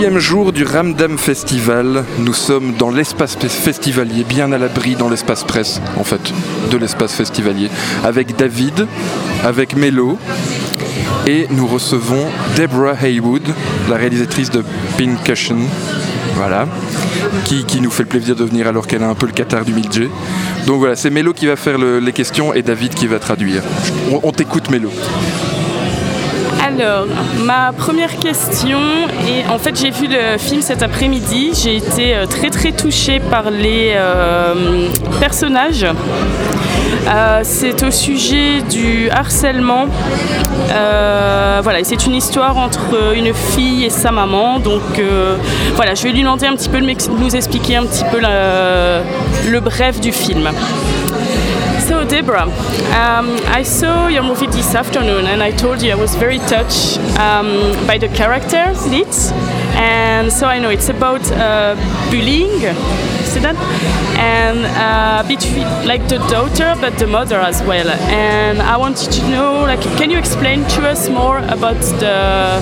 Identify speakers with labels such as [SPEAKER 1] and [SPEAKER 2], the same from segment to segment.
[SPEAKER 1] Jour du Ramdam Festival. Nous sommes dans l'espace festivalier, bien à l'abri dans l'espace presse, en fait, de l'espace festivalier, avec David, avec Mélo, et nous recevons Deborah Haywood, la réalisatrice de Pincushion, voilà, qui, qui, nous fait le plaisir de venir alors qu'elle a un peu le catar du Milje. Donc voilà, c'est Mélo qui va faire le, les questions et David qui va traduire. On, on t'écoute Mélo.
[SPEAKER 2] Alors, ma première question, et en fait j'ai vu le film cet après-midi, j'ai été euh, très très touchée par les euh, personnages. Euh, c'est au sujet du harcèlement. Voilà, c'est une histoire entre une fille et sa maman. Donc voilà, je vais lui demander un petit peu de nous expliquer un petit peu le bref du film. So, Deborah, um, I saw your movie this afternoon and I told you I was very touched um, by the characters in it. And so I know it's about uh, bullying, see that? And uh, between like the daughter but the mother as well. And I wanted to know, like, can you explain to us more about the,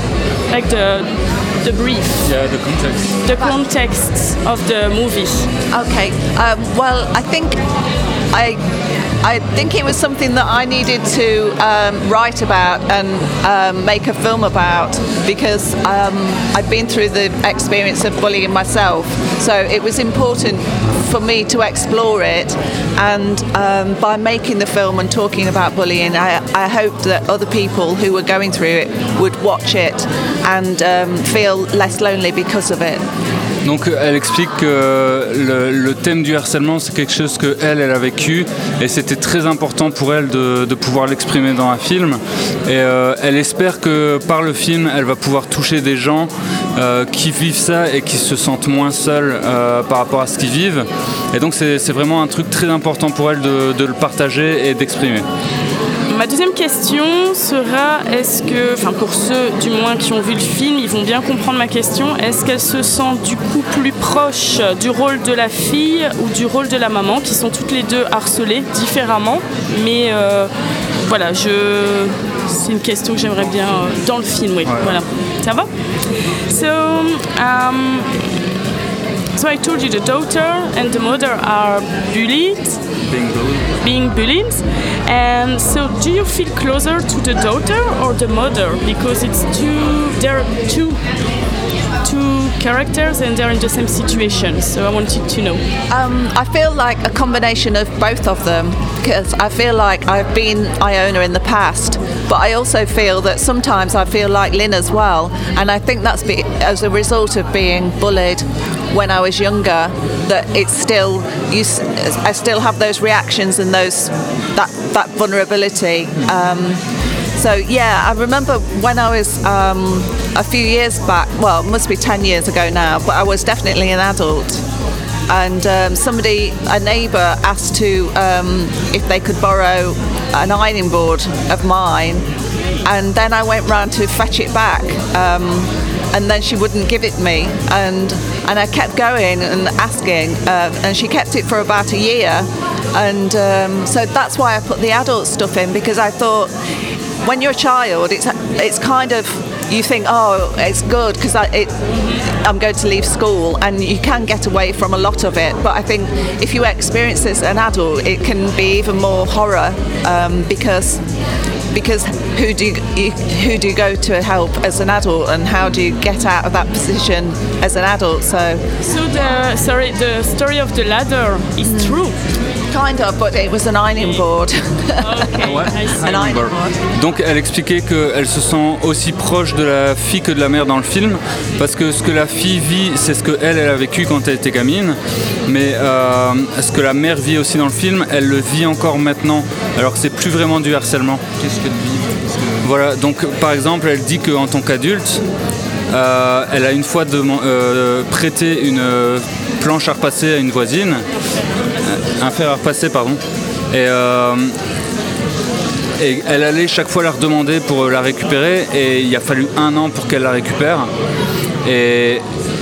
[SPEAKER 2] like the, the brief?
[SPEAKER 3] Yeah, the context.
[SPEAKER 2] The context of the movie.
[SPEAKER 4] Okay. Um, well, I think I I think it was something that I needed to um, write about and um, make a film about because um, I'd been through the experience of bullying myself. So it was important for me to explore it. And um, by making the film and talking about bullying, I, I hoped that other people who were going through it would watch it and um, feel less lonely because of it.
[SPEAKER 3] Donc elle explique que le, thème du harcèlement c'est quelque chose que elle, a vécu et c'était très important pour elle de, pouvoir l'exprimer dans un film et euh, elle espère que par le film elle va pouvoir toucher des gens euh, qui vivent ça et qui se sentent moins seuls euh, par rapport à ce qu'ils vivent et donc c'est vraiment un truc très important pour elle de le partager et d'exprimer.
[SPEAKER 2] Ma deuxième question sera est-ce que, enfin pour ceux du moins qui ont vu le film, ils vont bien comprendre ma question, est-ce qu'elle se sent du coup plus proche du rôle de la fille ou du rôle de la maman, qui sont toutes les deux harcelées différemment, mais euh, voilà, je... c'est une question que j'aimerais bien euh, dans le film, oui, ouais. voilà. Ça va? So, um, so I told you the daughter and the mother are bullied.
[SPEAKER 3] Being bullied.
[SPEAKER 2] being bullied. And so, do you feel closer to the daughter or the mother? Because it's two, there are two, two characters and they're in the same situation. So I wanted to know.
[SPEAKER 4] Um, I feel like a combination of both of them because I feel like I've been Iona in the past, but I also feel that sometimes I feel like Lynn as well, and I think that's be, as a result of being bullied when I was younger. That it's still you, I still have those reactions and those that that vulnerability. Um, so yeah, I remember when I was um, a few years back. Well, it must be ten years ago now, but I was definitely an adult and um, somebody, a neighbour, asked to um, if they could borrow an ironing board of mine, and then I went round to fetch it back, um, and then she wouldn't give it me, and and I kept going and asking, uh, and she kept it for about a year, and um, so that's why I put the adult stuff in because I thought when you're a child, it's it's kind of you think, oh, it's good because I'm going to leave school, and you can get away from a lot of it. But I think if you experience this as an adult, it can be even more horror um, because because who do you, who do you go to help as an adult, and how do you get out of that position as an adult? So,
[SPEAKER 2] so the sorry, the story of the ladder is mm. true.
[SPEAKER 4] Kind of, but it was an ironing board.
[SPEAKER 2] okay,
[SPEAKER 3] ouais.
[SPEAKER 4] an ironing board.
[SPEAKER 3] Donc elle expliquait qu'elle se sent aussi proche de la fille que de la mère dans le film, parce que ce que la fille vit, c'est ce qu'elle, elle a vécu quand elle était gamine, mais euh, ce que la mère vit aussi dans le film, elle le vit encore maintenant, alors que c'est plus vraiment du harcèlement.
[SPEAKER 1] Qu'est-ce qu'elle vit?
[SPEAKER 3] Voilà, donc par exemple, elle dit qu'en tant qu'adulte, euh, elle a une fois de, euh, prêté une planche à repasser à une voisine, un fer à repasser, pardon, et, euh, et elle allait chaque fois la redemander pour la récupérer, et il a fallu un an pour qu'elle la récupère. Et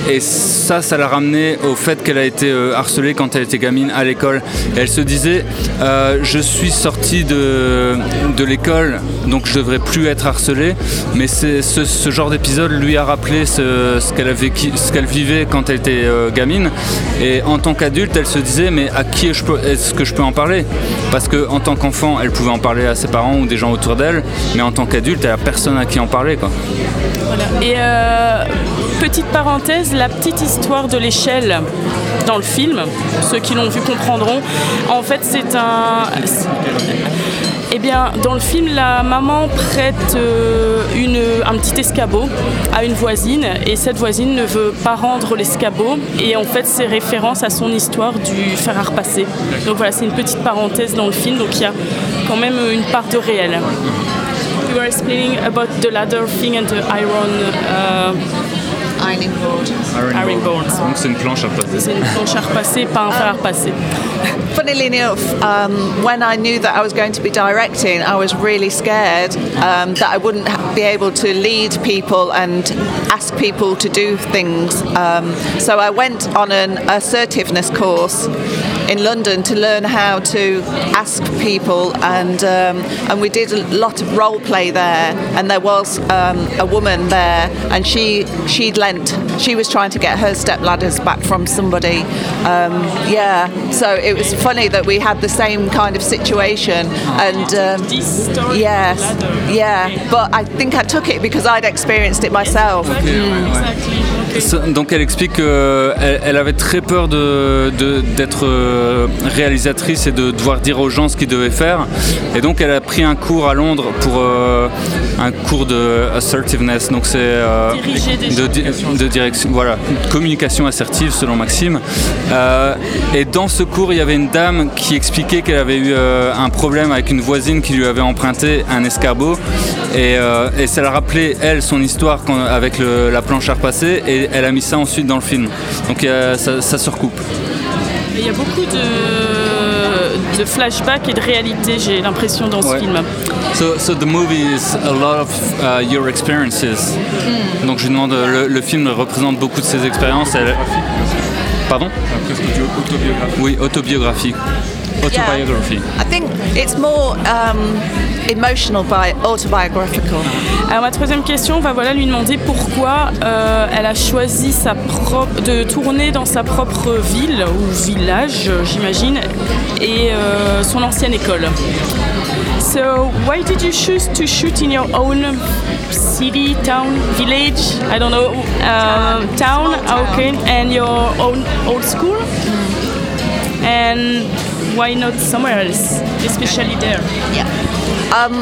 [SPEAKER 3] et ça, ça l'a ramené au fait qu'elle a été euh, harcelée quand elle était gamine à l'école. Elle se disait, euh, je suis sortie de, de l'école, donc je devrais plus être harcelée. Mais ce, genre d'épisode lui a rappelé ce, ce qu'elle vivait quand elle était euh, gamine. Et en tant qu'adulte, elle se disait, mais à qui est-ce est que je peux en parler? Parce que en tant qu'enfant, elle pouvait en parler à ses parents ou des gens autour d'elle, mais en tant qu'adulte, elle a personne à qui en parler, quoi.
[SPEAKER 2] Et petite parenthèse, la petite histoire de l'échelle dans le film, ceux qui l'ont vu comprendront. En fait, c'est un. Eh bien, dans le film, la maman prête euh, une, un petit escabeau à une voisine et cette voisine ne veut pas rendre l'escabeau et en fait c'est référence à son histoire du fer à repasser. Donc voilà, c'est une petite parenthèse dans le film, donc il y a quand même une part de réel. You were explaining about the ladder thing and the iron... Uh,
[SPEAKER 4] Ironing board.
[SPEAKER 2] Iron board.
[SPEAKER 3] Donc c'est une planche à passer.
[SPEAKER 2] C'est une planche à repasser, pas un fer à repasser.
[SPEAKER 4] Funnily enough, um, when I knew that I was going to be directing, I was really scared um, that I wouldn't be able to lead people and ask people to do things. Um, so I went on an assertiveness course in London to learn how to ask people, and um, and we did a lot of role play there. And there was um, a woman there, and she she'd lent. She was trying to get her step ladders back from somebody. Um, yeah, so it was funny that we had the same kind of situation, and um, yes, yeah. But I think I took it because I'd experienced it myself.
[SPEAKER 2] Exactly,
[SPEAKER 3] ouais.
[SPEAKER 2] exactly.
[SPEAKER 3] Donc elle explique qu'elle elle avait très peur de- d'être euh, réalisatrice et de devoir dire aux gens ce qu'ils devaient faire. Et donc elle a pris un cours à Londres pour euh, un cours de assertiveness. Donc c'est euh, de, di- de direction, voilà, communication assertive selon Maxime. Euh, et dans ce cours, il y avait une dame qui expliquait qu'elle avait eu euh, un problème avec une voisine qui lui avait emprunté un escabeau. Et, euh, et ça l'a rappelé, elle, son histoire quand- avec le- la planche à repasser. Et elle a mis ça ensuite dans le film. Donc euh, ça, ça se recoupe.
[SPEAKER 2] Il y a beaucoup de, de flashbacks et de réalité, j'ai l'impression, dans ce
[SPEAKER 3] Ouais.
[SPEAKER 2] film.
[SPEAKER 3] So, so the movie is a lot of uh, your experiences. Donc je lui demande, le, le film représente beaucoup de ses expériences. Elle- Pardon? Oui, autobiographique. Autobiography.
[SPEAKER 4] I think it's more um, emotional by autobiographical.
[SPEAKER 2] Alors ma troisième question, on va voilà lui demander pourquoi euh, elle a choisi sa propre, de tourner dans sa propre ville ou village, j'imagine, et euh, son ancienne école. So why did you choose to shoot in your own city, town, village? I don't know, um, town, okay, and your own old school? And why not somewhere else, especially there?
[SPEAKER 4] Yeah. Um,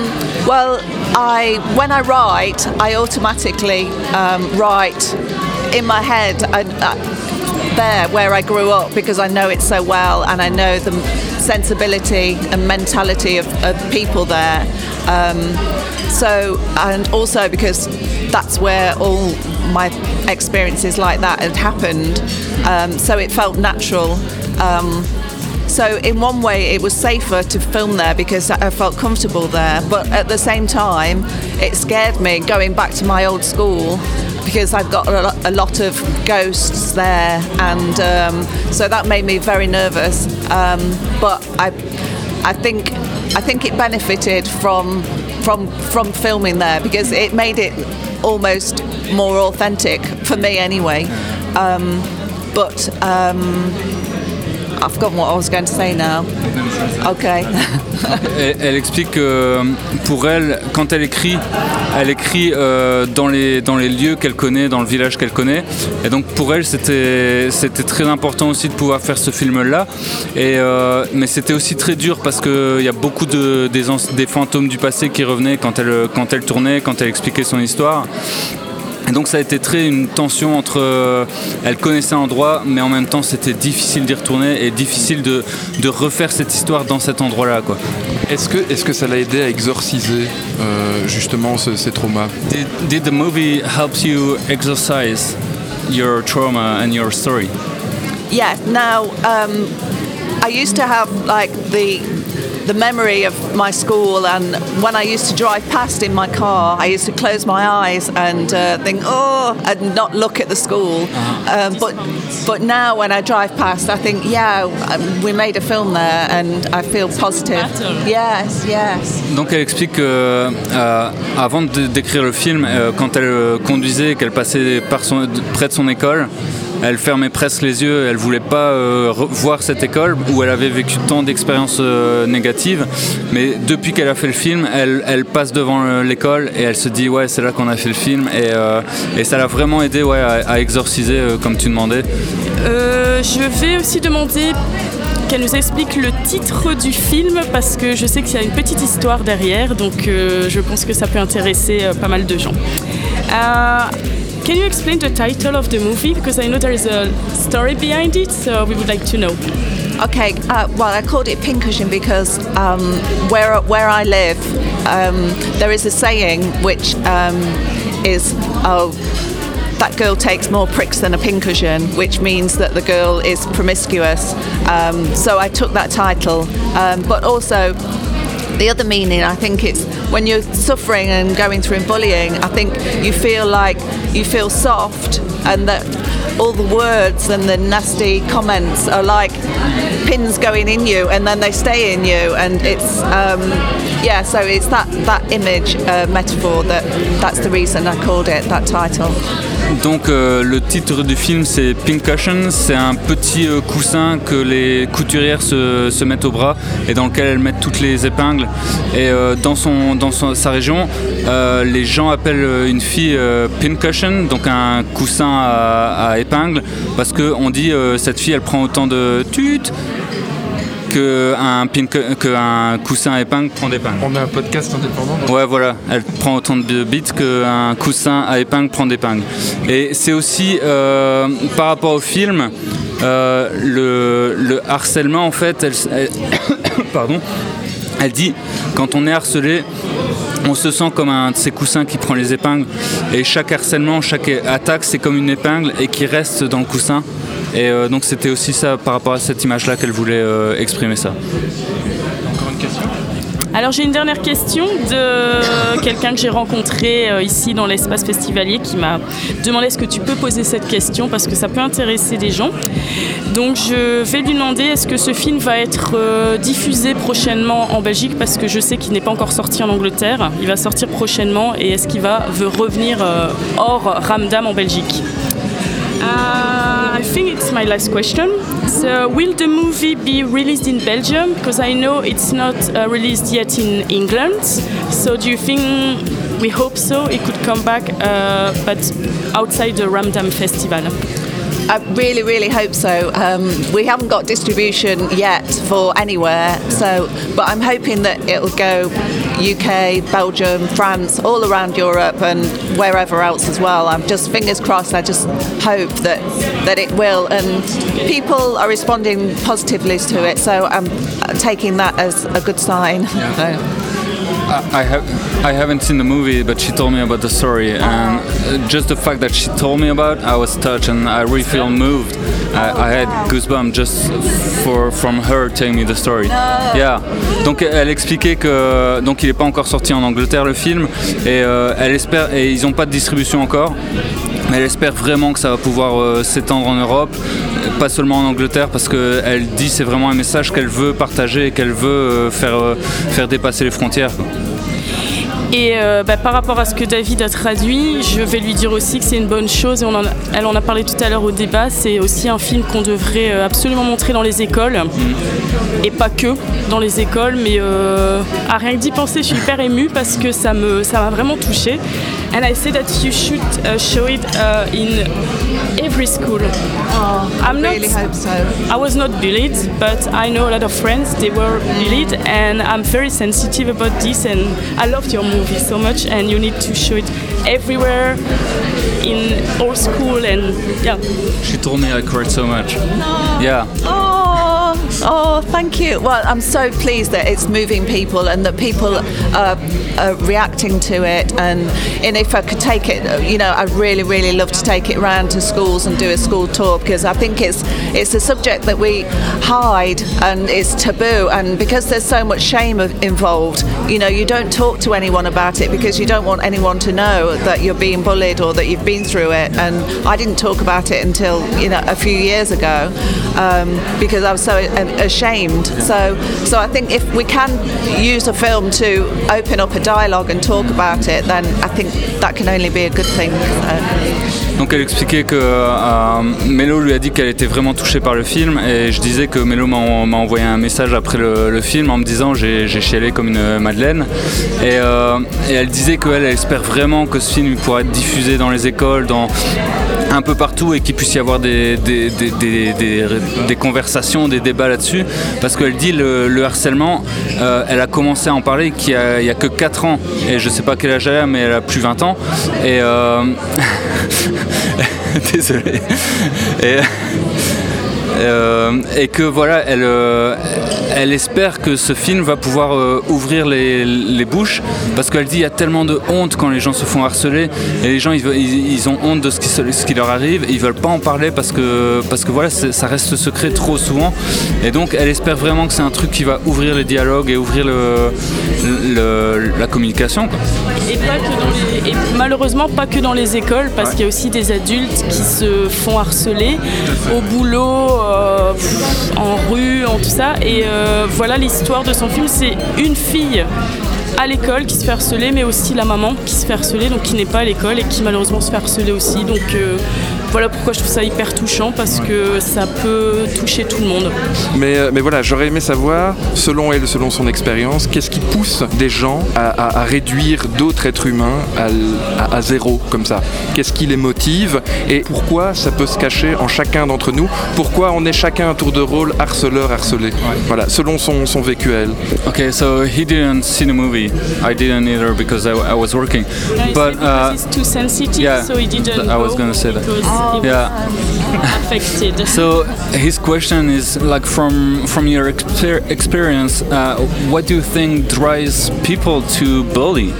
[SPEAKER 4] well, I when I write, I automatically um, write in my head uh, uh, there where I grew up because I know it so well and I know the sensibility and mentality of, of people there. Um, so and also because that's where all my experiences like that had happened. Um, so it felt natural. Um, so in one way, it was safer to film there because I felt comfortable there. But at the same time, it scared me going back to my old school because I've got a lot of ghosts there, and um, so that made me very nervous. Um, but I, I think, I think it benefited from from from filming there because it made it almost more authentic for me anyway. Um, but um, I've forgotten what I was going to say now. Okay.
[SPEAKER 3] Elle, explique que pour elle, quand elle écrit, elle écrit euh, dans, les, dans les lieux qu'elle connaît, dans le village qu'elle connaît. Et donc pour elle, c'était très important aussi de pouvoir faire ce film-là. Et, euh, mais c'était aussi très dur parce qu'il y a beaucoup de, des, des fantômes du passé qui revenaient quand elle, quand elle tournait, quand elle expliquait son histoire. Et donc ça a été très une tension entre... euh, elle connaissait l'endroit, mais en même temps c'était difficile d'y retourner et difficile de, de refaire cette histoire dans cet endroit-là. quoi.
[SPEAKER 1] Est-ce que, est que ça l'a aidé à exorciser euh, justement ce- ces traumas?
[SPEAKER 3] Did, did the movie help you exercise your trauma and your story?
[SPEAKER 4] Yeah. Now, um, I used to have like the the memory of my school. And when I used to drive past in my car, I used to close my eyes and uh, think, oh, and not look at the school. Um, but but now when I drive past, I think, yeah, um, we made a film there, and I feel positive. Yes, yes.
[SPEAKER 3] Donc elle explique que euh, avant d'écrire le film, euh, quand elle euh, conduisait et qu'elle passait par son, près de son école, elle fermait presque les yeux, elle voulait pas euh, voir cette école où elle avait vécu tant d'expériences euh, négatives. Mais depuis qu'elle a fait le film, elle, passe devant euh, l'école et elle se dit ouais c'est là qu'on a fait le film et, ça l'a vraiment aidé à, à exorciser comme tu demandais.
[SPEAKER 2] Je vais aussi demander qu'elle nous explique le titre du film parce que je sais qu'il y a une petite histoire derrière, donc je pense que ça peut intéresser pas mal de gens. Can you explain the title of the movie because I know there is a story behind it, so we would like to know.
[SPEAKER 4] Okay, uh, well, I called it pincushion because um, where where I live, um, there is a saying which um, is, "Oh, that girl takes more pricks than a pincushion," which means that the girl is promiscuous. Um, so I took that title, um, but also the other meaning I think it's when you're suffering and going through bullying I think you feel like you feel soft and that all the words and the nasty comments are like pins going in you and then they stay in you. And it's um, yeah so it's that that image uh, metaphor that that's the reason I called it that title
[SPEAKER 3] Donc euh, le titre du film c'est Pincushion, c'est un petit euh, coussin que les couturières se, mettent au bras et dans lequel elles mettent toutes les épingles. Et euh, dans, son, sa région, les gens appellent une fille euh, Pincushion, donc un coussin à, à épingles, parce qu'on dit cette fille elle prend autant de tut qu'un pin- qu'un coussin à épingles prend d'épingles.
[SPEAKER 1] On a un podcast indépendant. donc-
[SPEAKER 3] Ouais, voilà, elle prend autant de bits qu'un coussin à épingle prend d'épingle. Et c'est aussi euh, par rapport au film, euh, le, le harcèlement en fait, elle, elle- pardon, elle dit quand on est harcelé, on se sent comme un de ces coussins qui prend les épingles. Et chaque harcèlement, chaque attaque, c'est comme une épingle et qui reste dans le coussin. Et euh, donc c'était aussi ça par rapport à cette image-là qu'elle voulait euh, exprimer ça.
[SPEAKER 1] Encore une question?
[SPEAKER 2] Alors j'ai une dernière question de quelqu'un que j'ai rencontré euh, ici dans l'espace festivalier qui m'a demandé est-ce que tu peux poser cette question parce que ça peut intéresser des gens. Donc je vais lui demander est-ce que ce film va être euh, diffusé prochainement en Belgique parce que je sais qu'il n'est pas encore sorti en Angleterre. Il va sortir prochainement et est-ce qu'il va veut revenir euh, hors Ramdam en Belgique? My last question. So, will the movie be released in Belgium? Because I know it's not uh, released yet in England. So, do you think we hope so? It could come back, uh, but outside the Ramdam Festival.
[SPEAKER 4] I really, really hope so. Um, we haven't got distribution yet for anywhere, so but I'm hoping that it'll go UK, Belgium, France, all around Europe, and wherever else as well. I'm just fingers crossed. I just hope that that it will, and people are responding positively to it. So I'm taking that as a good sign. So-
[SPEAKER 3] I have I haven't seen the movie, but she told me about the story, and uh, just the fact that she told me about, I was touched, and I really feel moved. I, I had goosebumps just for from her telling me the story. Yeah. Donc elle expliquait que donc il n'est pas encore sorti en Angleterre le film, et euh, elle espère et ils n'ont pas de distribution encore. Mais elle espère vraiment que ça va pouvoir euh, s'étendre en Europe, pas seulement en Angleterre, parce qu'elle dit c'est vraiment un message qu'elle veut partager et qu'elle veut euh, faire, euh, faire dépasser les frontières. quoi.
[SPEAKER 2] Et euh, bah, par rapport à ce que David a traduit, je vais lui dire aussi que c'est une bonne chose. Et on en a- elle en a parlé tout à l'heure au débat. C'est aussi un film qu'on devrait absolument montrer dans les écoles. Et pas que dans les écoles. Mais euh, à rien que d'y penser, je suis hyper émue parce que ça me ça m'a vraiment touchée. And I say that you should uh, show it uh, in every school. Oh, I'm not.
[SPEAKER 4] really hope so.
[SPEAKER 2] I was not bullied, but I know a lot of friends they were bullied, and I'm very sensitive about this. And I loved your movie so much, and you need to show it everywhere in all school. And yeah,
[SPEAKER 3] She told me I cried so much. Yeah.
[SPEAKER 4] Oh, Oh, thank you. Well, I'm so pleased that it's moving people and that people are, are reacting to it. And, and if I could take it, you know, I'd really, really love to take it around to schools and do a school tour because I think it's it's a subject that we hide and it's taboo. And because there's so much shame involved, you know, you don't talk to anyone about it because you don't want anyone to know that you're being bullied or that you've been through it. And I didn't talk about it until you know a few years ago um, because I was so ashamed. So, so I think if we can use a film to open up a dialogue and talk about it, then I think that can only be a good thing.
[SPEAKER 3] Donc elle expliquait que euh, Mélo lui a dit qu'elle était vraiment touchée par le film et je disais que Mélo m'a envoyé un message après le, film en me disant j'ai chialé comme une madeleine et, euh, elle disait qu'elle elle espère vraiment que ce film pourra être diffusé dans les écoles, dans un peu partout et qu'il puisse y avoir des, conversations, des débats là-dessus. Parce qu'elle dit le, le harcèlement, euh, elle a commencé à en parler qu'il n'y a, que 4 ans. Et je sais pas quel âge elle a, mais elle a plus 20 ans. Et. Désolé. Et. Euh, et que voilà, elle, euh, elle espère que ce film va pouvoir euh, ouvrir les, les, bouches parce qu'elle dit il y a tellement de honte quand les gens se font harceler et les gens ils, ils, ont honte de ce qui, ce qui, leur arrive ils veulent pas en parler parce que, parce que voilà, ça reste secret trop souvent et donc elle espère vraiment que c'est un truc qui va ouvrir les dialogues et ouvrir le, la communication.
[SPEAKER 2] Et, pas que malheureusement pas que dans les écoles parce qu'il y a aussi des adultes qui se font harceler au boulot en rue, en tout ça. Et euh, voilà l'histoire de son film, c'est une fille à l'école qui se fait harceler, mais aussi la maman qui se fait harceler, donc qui n'est pas à l'école et qui malheureusement se fait harceler aussi. Donc euh, voilà pourquoi je trouve ça hyper touchant parce que ça peut toucher tout le monde.
[SPEAKER 1] Mais, euh, mais voilà, j'aurais aimé savoir, selon elle, selon son expérience, qu'est-ce qui pousse des gens à, réduire d'autres êtres humains à, zéro comme ça? Qu'est-ce qui les motive? Et pourquoi ça peut se cacher en chacun d'entre nous? Pourquoi on est chacun un tour de rôle harceleur, harcelé? Voilà, selon son, son vécu à elle.
[SPEAKER 3] Ok, so he didn't see the movie. I didn't either because I, I was working.
[SPEAKER 2] But uh, too sensitive, yeah, so he didn't. I
[SPEAKER 3] was gonna say that.
[SPEAKER 2] Yeah. affected.
[SPEAKER 3] So his question is like from from your exper experience, uh, what do you think drives people to bully?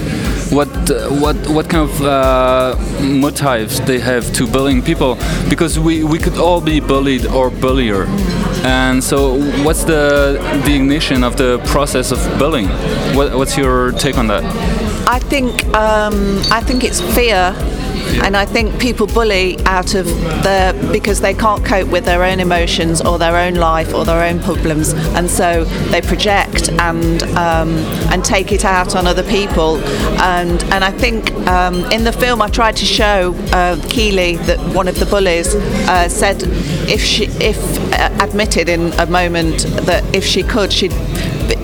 [SPEAKER 3] What uh, what what kind of uh, motives they have to bullying people? Because we we could all be bullied or bullier. And so, what's the the ignition of the process of bullying? What, what's your take on that?
[SPEAKER 4] I think um, I think it's fear and I think people bully out of their because they can't cope with their own emotions or their own life or their own problems, and so they project and um, and take it out on other people. And and I think um, in the film I tried to show uh, Keely that one of the bullies uh, said if she if uh, admitted in a moment that if she could she'd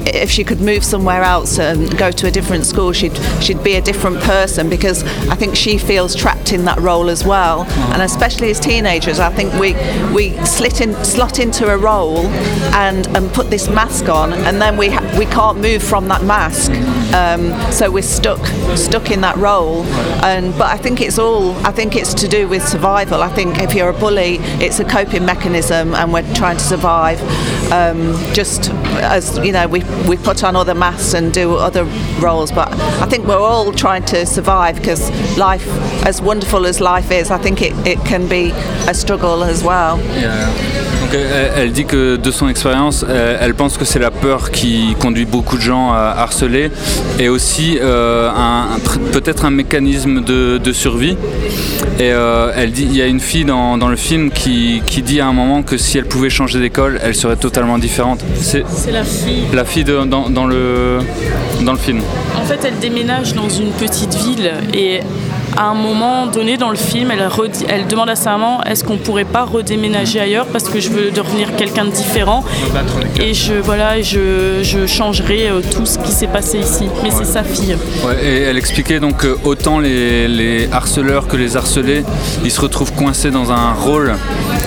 [SPEAKER 4] if she could move somewhere else and go to a different school, she'd she'd be a different person because I think she feels trapped in that role as well. Uh-huh. And especially as teenagers, I think we we slit in, slot into a role and and put this mask on, and then we ha- we can't move from that mask. Um, so we're stuck stuck in that role. And but I think it's all I think it's to do with survival. I think if you're a bully, it's a coping mechanism, and we're trying to survive. Um, just as you know, we we put on other masks and do other roles. But I think we're all trying to survive because life, as wonderful as life is, I think it, it can be a struggle as well.
[SPEAKER 3] Yeah. Elle, dit que de son expérience, elle, pense que c'est la peur qui conduit beaucoup de gens à harceler et aussi euh, peut-être un mécanisme de, survie. Et euh, elle dit, il y a une fille dans, le film qui, dit à un moment que si elle pouvait changer d'école, elle serait totalement différente.
[SPEAKER 2] C'est la fille.
[SPEAKER 3] La fille dans, dans, le, dans le film.
[SPEAKER 2] En fait, elle déménage dans une petite ville et à un moment donné dans le film, elle, elle demande à sa maman est-ce qu'on pourrait pas redéménager ailleurs parce que je veux devenir quelqu'un de différent et je voilà je, je changerai euh, tout ce qui s'est passé ici. Mais c'est sa fille.
[SPEAKER 3] et elle expliquait donc que autant les, les, harceleurs que les harcelés, ils se retrouvent coincés dans un rôle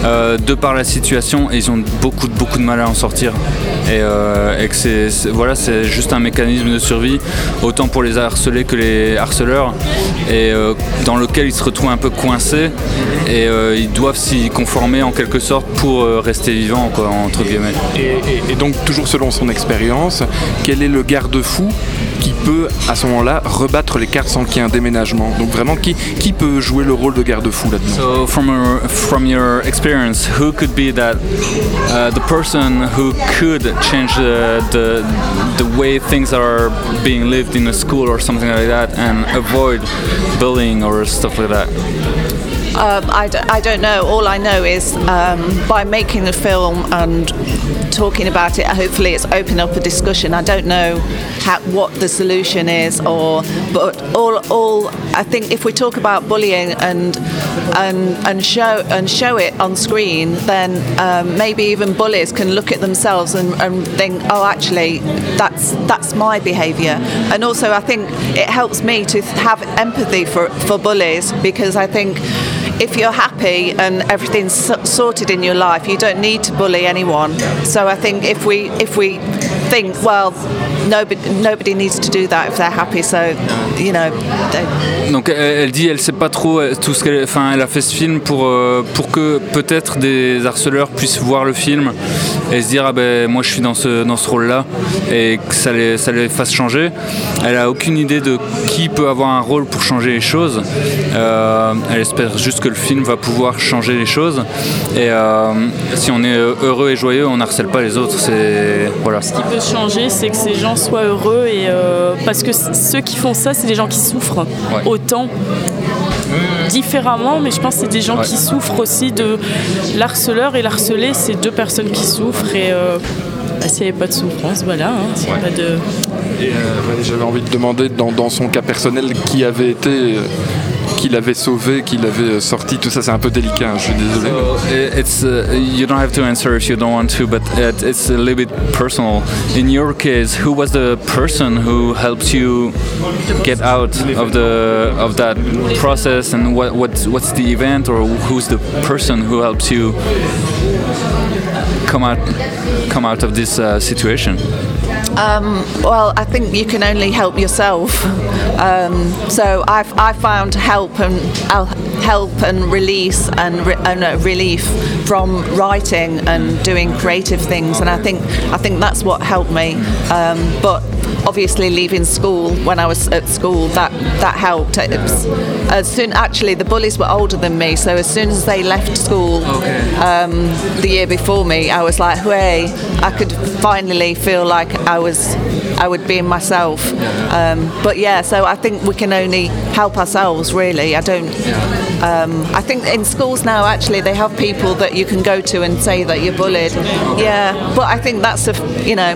[SPEAKER 3] euh, de par la situation, ils ont beaucoup, beaucoup de mal à en sortir. Et, euh, que c'est voilà, juste un mécanisme de survie, autant pour les harcelés que les harceleurs, et euh, dans lequel ils se retrouvent un peu coincés, et ils doivent s'y conformer en quelque sorte pour rester vivants, entre guillemets.
[SPEAKER 1] Et, et- et donc, toujours selon son expérience, quel est le garde-fou qui peut, à ce moment-là, rebattre les cartes sans qu'il y ait un déménagement Donc, vraiment, qui, qui peut jouer le rôle de garde-fou là-dedans
[SPEAKER 3] So, from your, from your experience, who could be that uh, the person who could change the, the the way things are being lived in a school or something like that, and avoid bullying or stuff like that?
[SPEAKER 4] Um, I, d- I don't know. All I know is um, by making the film and talking about it, hopefully it's opened up a discussion. I don't know how, what the solution is, or but all, all I think if we talk about bullying and and and show and show it on screen, then um, maybe even bullies can look at themselves and, and think, oh, actually, that's that's my behaviour. And also, I think it helps me to have empathy for for bullies because I think if you're happy and everything's sorted in your life, you don't need to bully anyone. So I think if we if we think, well, nobody nobody needs to do that if they're happy. So you know, they,
[SPEAKER 3] Donc elle, dit elle sait pas trop euh, tout ce qu'elle enfin elle a fait ce film pour euh, pour que peut-être des harceleurs puissent voir le film et se dire ah ben moi je suis dans ce dans ce rôle là et que ça les ça les fasse changer. Elle a aucune idée de qui peut avoir un rôle pour changer les choses. Euh, elle espère juste que le film va pouvoir changer les choses et euh, si on est heureux et joyeux on harcèle pas les autres c'est voilà.
[SPEAKER 2] Ce qui peut changer, c'est que ces gens soient heureux et euh, parce que ceux qui font ça, c'est des gens qui souffrent
[SPEAKER 3] Ouais.
[SPEAKER 2] autant différemment, mais je pense que c'est des gens
[SPEAKER 3] Ouais.
[SPEAKER 2] qui souffrent aussi de l'harceleur et l'harcelé, c'est deux personnes qui souffrent et euh, bah, s'il n'y avait pas de souffrance, voilà, hein, s'il y a pas de
[SPEAKER 1] Et, euh, ouais, J'avais envie de demander, dans, dans son cas personnel, qui avait été. Qui l'avait sauvé, qui l'avait euh, sorti, tout ça c'est un peu délicat, hein, je suis désolé.
[SPEAKER 3] So i- it's uh, you don't have to answer if you don't want to, but it, it's a little bit personal. In your case, who was the person who helped you get out of the of that process, and what what's what's the event, or who's the person who helps you come out come out of this uh, situation?
[SPEAKER 4] Well, I think you can only help yourself. Um, so I've I found help and uh, help and release and, re- uh, relief from writing and doing creative things, and I think I think that's what helped me. Um, but obviously, leaving school when I was at school that that helped. Was, as soon actually the bullies were older than me, so as soon as they left school um, the year before me, I was like, hey, I could finally feel like I was, I would be myself. Um, but yeah, so I think we can only help ourselves really. I don't. Um, I think in schools now actually they have people that you can go to and say that you're bullied. Yeah, but I think that's a, you know.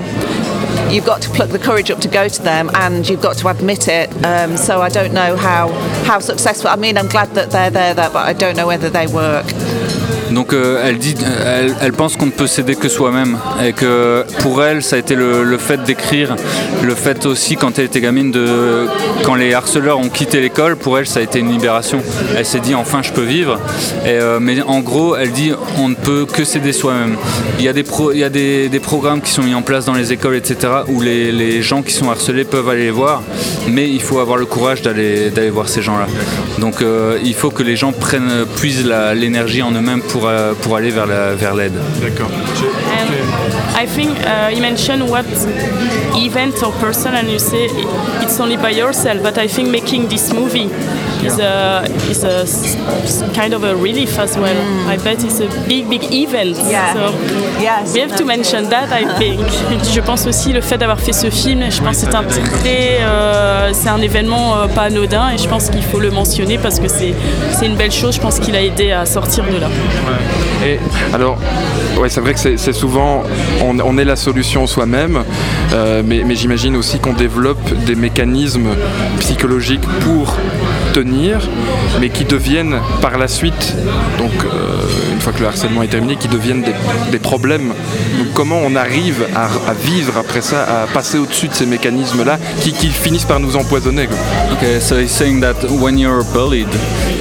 [SPEAKER 4] You've got to pluck the courage up to go to them, and you've got to admit it. Um, so I don't know how how successful. I mean, I'm glad that they're there, there but I don't know whether they work.
[SPEAKER 3] Donc euh, elle dit, elle, pense qu'on ne peut s'aider que soi-même et que pour elle ça a été le, fait d'écrire, le fait aussi quand elle était gamine de quand les harceleurs ont quitté l'école, pour elle ça a été une libération. Elle s'est dit enfin je peux vivre. Euh, mais en gros elle dit on ne peut que s'aider soi-même. Il y a, des, programmes qui sont mis en place dans les écoles etc où les, gens qui sont harcelés peuvent aller les voir, mais il faut avoir le courage d'aller voir ces gens-là. Donc euh, il faut que les gens prennent puisent l'énergie en eux-mêmes pour, euh, pour aller vers la- vers l'aide.
[SPEAKER 1] D'accord.
[SPEAKER 2] And I think uh, you mentioned what event or person, and you say it's only by yourself. But I think making this movie is a is a kind of a relief as well. I bet it's a big big event.
[SPEAKER 4] Yeah.
[SPEAKER 2] So
[SPEAKER 4] Yes.
[SPEAKER 2] we have to mention that. I think. Je pense aussi le fait d'avoir fait ce film. Je pense que c'est un très euh, c'est un événement euh, pas anodin et je pense qu'il faut le mentionner parce que c'est c'est une belle chose. Je pense qu'il a aidé à sortir de là.
[SPEAKER 1] Et alors, ouais, c'est vrai que c'est c'est souvent, on, on est la solution soi-même, euh, mais, mais j'imagine aussi qu'on développe des mécanismes psychologiques pour obtenir, mais qui deviennent par la suite, donc euh, une fois que le harcèlement est terminé, qui deviennent des, problèmes. Donc comment on arrive à, vivre après ça, à passer au-dessus de ces mécanismes-là qui, finissent par nous empoisonner.
[SPEAKER 3] Ok, so he's saying that when you're bullied,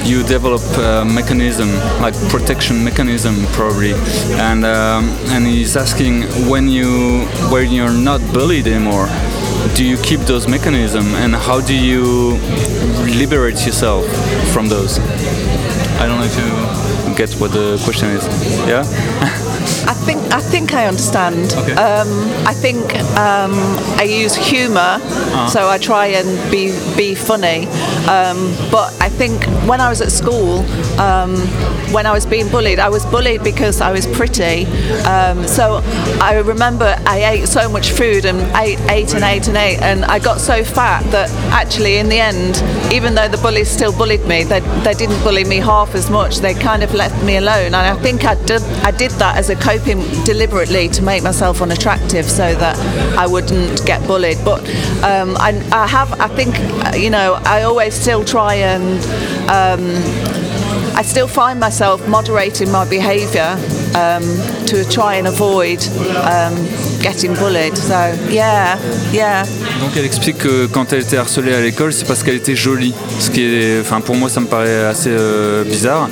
[SPEAKER 3] you develop a mechanism, like protection mechanism probably, and um, and he's asking when you when you're not bullied anymore. Do you keep those mechanisms and how do you liberate yourself from those? I don't know if you get what the question is. Yeah?
[SPEAKER 4] I think I think I understand. Okay. Um, I think um, I use humor uh-huh. so I try and be be funny. Um, but I think when I was at school, um, when I was being bullied, I was bullied because I was pretty. Um, so I remember I ate so much food and ate, ate and ate and and I got so fat that actually in the end, even though the bullies still bullied me, they, they didn't bully me half as much. They kind of left me alone, and I think I did I did that as a coping deliberately to make myself unattractive so that I wouldn't get bullied. But um, I, I, have, I think, uh, you know, I always still try and. Um, I still find myself moderating my behaviour um, to try and avoid um, getting bullied. So, yeah, yeah.
[SPEAKER 3] Donc elle explique que quand elle était harcelée à l'école, c'est parce qu'elle était jolie. Ce qui enfin pour moi, ça me paraît assez euh, bizarre.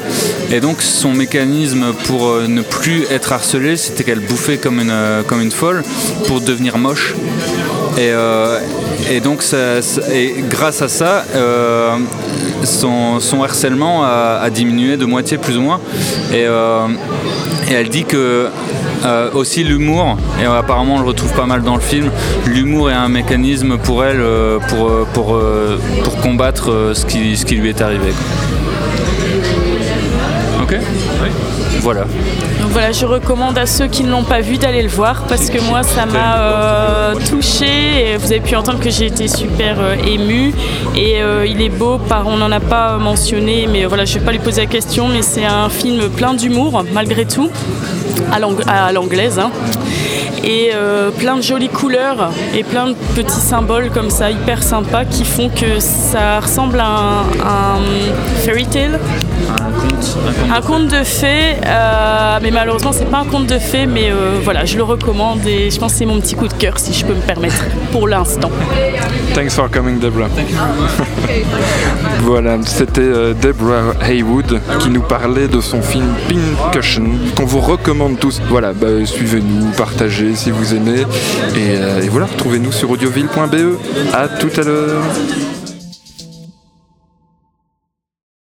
[SPEAKER 3] Et donc son mécanisme pour euh, ne plus être harcelée, c'était qu'elle bouffait comme une, euh, comme une folle pour devenir moche. Et, donc, et grâce à ça, son, harcèlement a, diminué de moitié plus ou moins. Et elle dit que euh, aussi l'humour, et apparemment on le retrouve pas mal dans le film, l'humour est un mécanisme pour elle euh, pour, euh, pour, pour combattre ce qui, ce qui lui est arrivé. Ok? Voilà.
[SPEAKER 2] Donc voilà, je recommande à ceux qui ne l'ont pas vu d'aller le voir parce que moi ça m'a touché et vous avez pu entendre que j'ai été super émue et il est beau par on n'en a pas mentionné mais voilà je vais pas lui poser la question mais c'est un film plein d'humour malgré tout à l'anglaise. Hein. Et euh, plein de jolies couleurs et plein de petits symboles comme ça, hyper sympas, qui font que ça ressemble à un, fairy tale. Un conte, de fées, euh, mais malheureusement c'est pas un conte de fées, mais euh, voilà, je le recommande et je pense que c'est mon petit coup de cœur si je peux me permettre pour l'instant.
[SPEAKER 1] Thanks for coming, Deborah. voilà, c'était Deborah Haywood qui nous parlait de son film Pincushion qu'on vous recommande tous. Voilà, bah, suivez-nous, partagez si vous aimez. Et, euh, et voilà, retrouvez-nous sur audioville.be. À tout à l'heure.